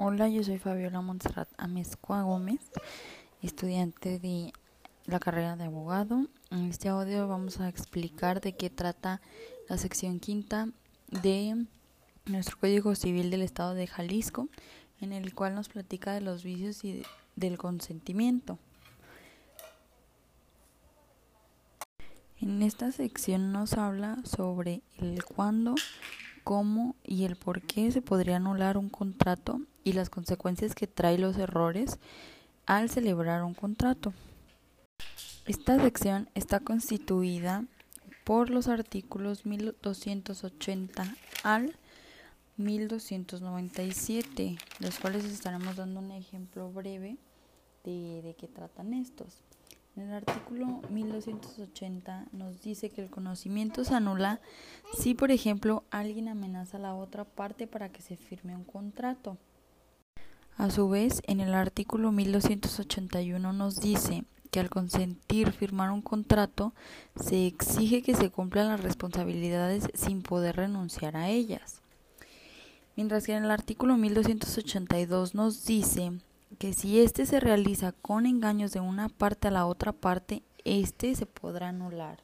Hola, yo soy Fabiola Montserrat Amezcua Gómez, estudiante de la carrera de abogado. En este audio vamos a explicar de qué trata la sección quinta de nuestro Código Civil del Estado de Jalisco, en el cual nos platica de los vicios y del consentimiento. En esta sección nos habla sobre el cuándo, cómo y el por qué se podría anular un contrato y las consecuencias que trae los errores al celebrar un contrato. Esta sección está constituida por los artículos 1280 al 1297, los cuales estaremos dando un ejemplo breve de, de qué tratan estos. En el artículo 1280 nos dice que el conocimiento se anula si, por ejemplo, alguien amenaza a la otra parte para que se firme un contrato. A su vez, en el artículo 1281 nos dice que al consentir firmar un contrato se exige que se cumplan las responsabilidades sin poder renunciar a ellas. Mientras que en el artículo 1282 nos dice que si éste se realiza con engaños de una parte a la otra parte, éste se podrá anular.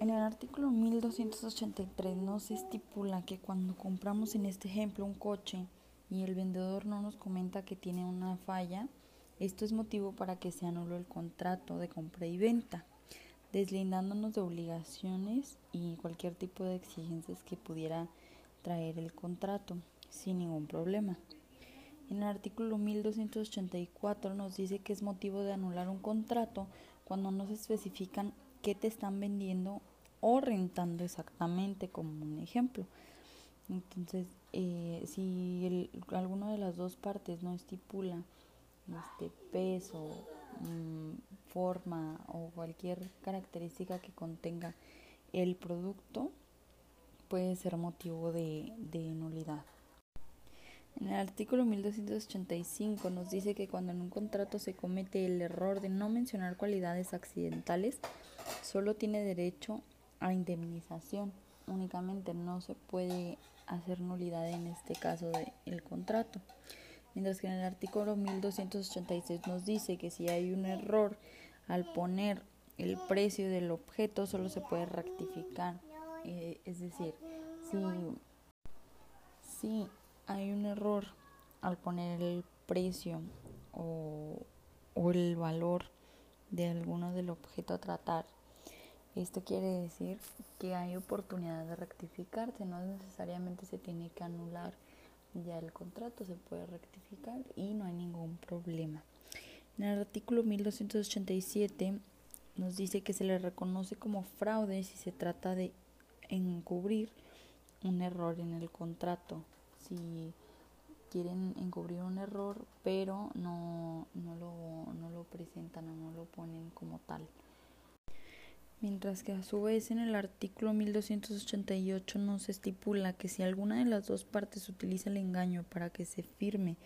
En el artículo 1283 nos estipula que cuando compramos en este ejemplo un coche y el vendedor no nos comenta que tiene una falla, esto es motivo para que se anule el contrato de compra y venta, deslindándonos de obligaciones y cualquier tipo de exigencias que pudiera traer el contrato sin ningún problema. En el artículo 1284 nos dice que es motivo de anular un contrato cuando no se especifican qué te están vendiendo o rentando exactamente, como un ejemplo. Entonces, eh, si el, alguna de las dos partes no estipula este peso, mm, forma o cualquier característica que contenga el producto, puede ser motivo de nulidad. En el artículo 1285 nos dice que cuando en un contrato se comete el error de no mencionar cualidades accidentales, solo tiene derecho a indemnización. Únicamente no se puede hacer nulidad en este caso del contrato. Mientras que en el artículo 1286 nos dice que si hay un error al poner el precio del objeto, solo se puede rectificar. Eh, es decir, si, si hay un error al poner el precio o, el valor de alguno del objeto a tratar. Esto quiere decir que hay oportunidad de rectificarse, no necesariamente se tiene que anular ya el contrato, se puede rectificar y no hay ningún problema. En el artículo 1287 nos dice que se le reconoce como fraude si se trata de encubrir un error en el contrato si quieren encubrir un error, pero no, no, lo, no lo presentan o no lo ponen como tal. Mientras que a su vez en el artículo 1288 nos estipula que si alguna de las dos partes utiliza el engaño para que se firme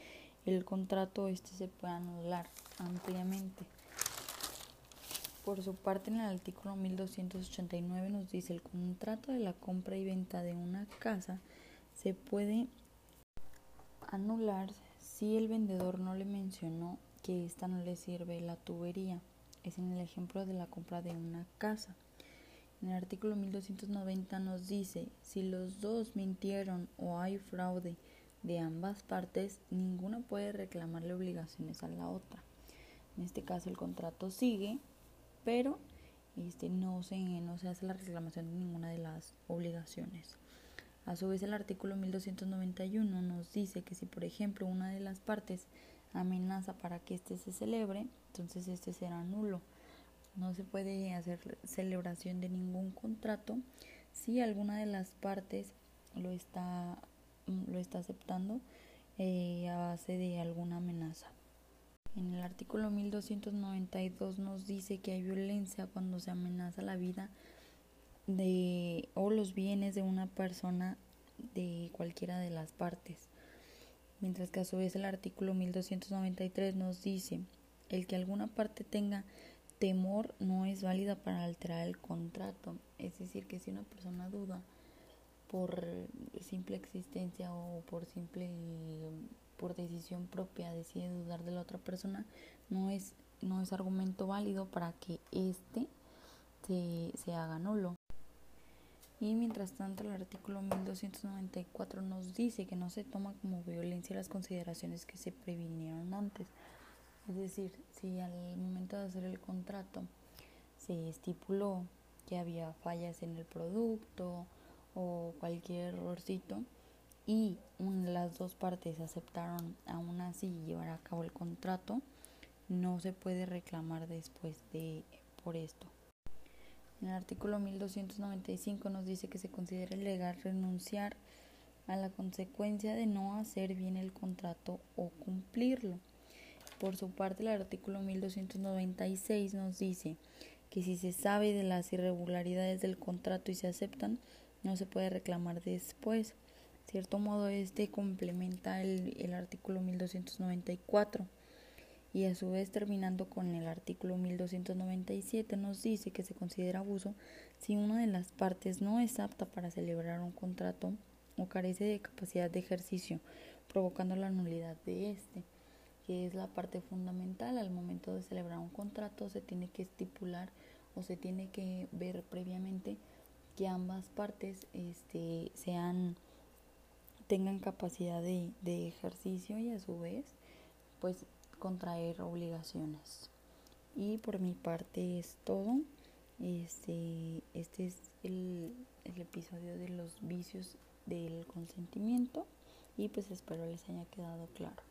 el contrato, este se puede anular ampliamente. Por su parte, en el artículo 1289 nos dice el contrato de la compra y venta de una casa se puede anular si el vendedor no le mencionó que esta no le sirve la tubería. Es en el ejemplo de la compra de una casa. En el artículo 1290 nos dice, si los dos mintieron o hay fraude de ambas partes, ninguna puede reclamarle obligaciones a la otra. En este caso el contrato sigue, pero este, no, se, no se hace la reclamación de ninguna de las obligaciones. A su vez, el artículo 1291 nos dice que si, por ejemplo, una de las partes amenaza para que éste se celebre, entonces este será nulo. No se puede hacer celebración de ningún contrato si alguna de las partes lo está, lo está aceptando eh, a base de alguna amenaza. En el artículo 1292 nos dice que hay violencia cuando se amenaza la vida de o los bienes de una persona de cualquiera de las partes. Mientras que a su vez el artículo 1293 nos dice, el que alguna parte tenga temor no es válida para alterar el contrato. Es decir, que si una persona duda por simple existencia o por simple por decisión propia decide dudar de la otra persona no es no es argumento válido para que éste se, se haga nulo y mientras tanto el artículo 1294 nos dice que no se toma como violencia las consideraciones que se previnieron antes es decir si al momento de hacer el contrato se estipuló que había fallas en el producto o cualquier errorcito y las dos partes aceptaron aún así llevar a cabo el contrato, no se puede reclamar después de por esto. En el artículo 1295 nos dice que se considera legal renunciar a la consecuencia de no hacer bien el contrato o cumplirlo. Por su parte, el artículo 1296 nos dice que si se sabe de las irregularidades del contrato y se aceptan, no se puede reclamar después. Cierto modo, este complementa el, el artículo 1294 y a su vez terminando con el artículo 1297 nos dice que se considera abuso si una de las partes no es apta para celebrar un contrato o carece de capacidad de ejercicio, provocando la nulidad de este que es la parte fundamental. Al momento de celebrar un contrato, se tiene que estipular o se tiene que ver previamente que ambas partes este, sean tengan capacidad de, de ejercicio y a su vez pues contraer obligaciones. Y por mi parte es todo. Este este es el, el episodio de los vicios del consentimiento y pues espero les haya quedado claro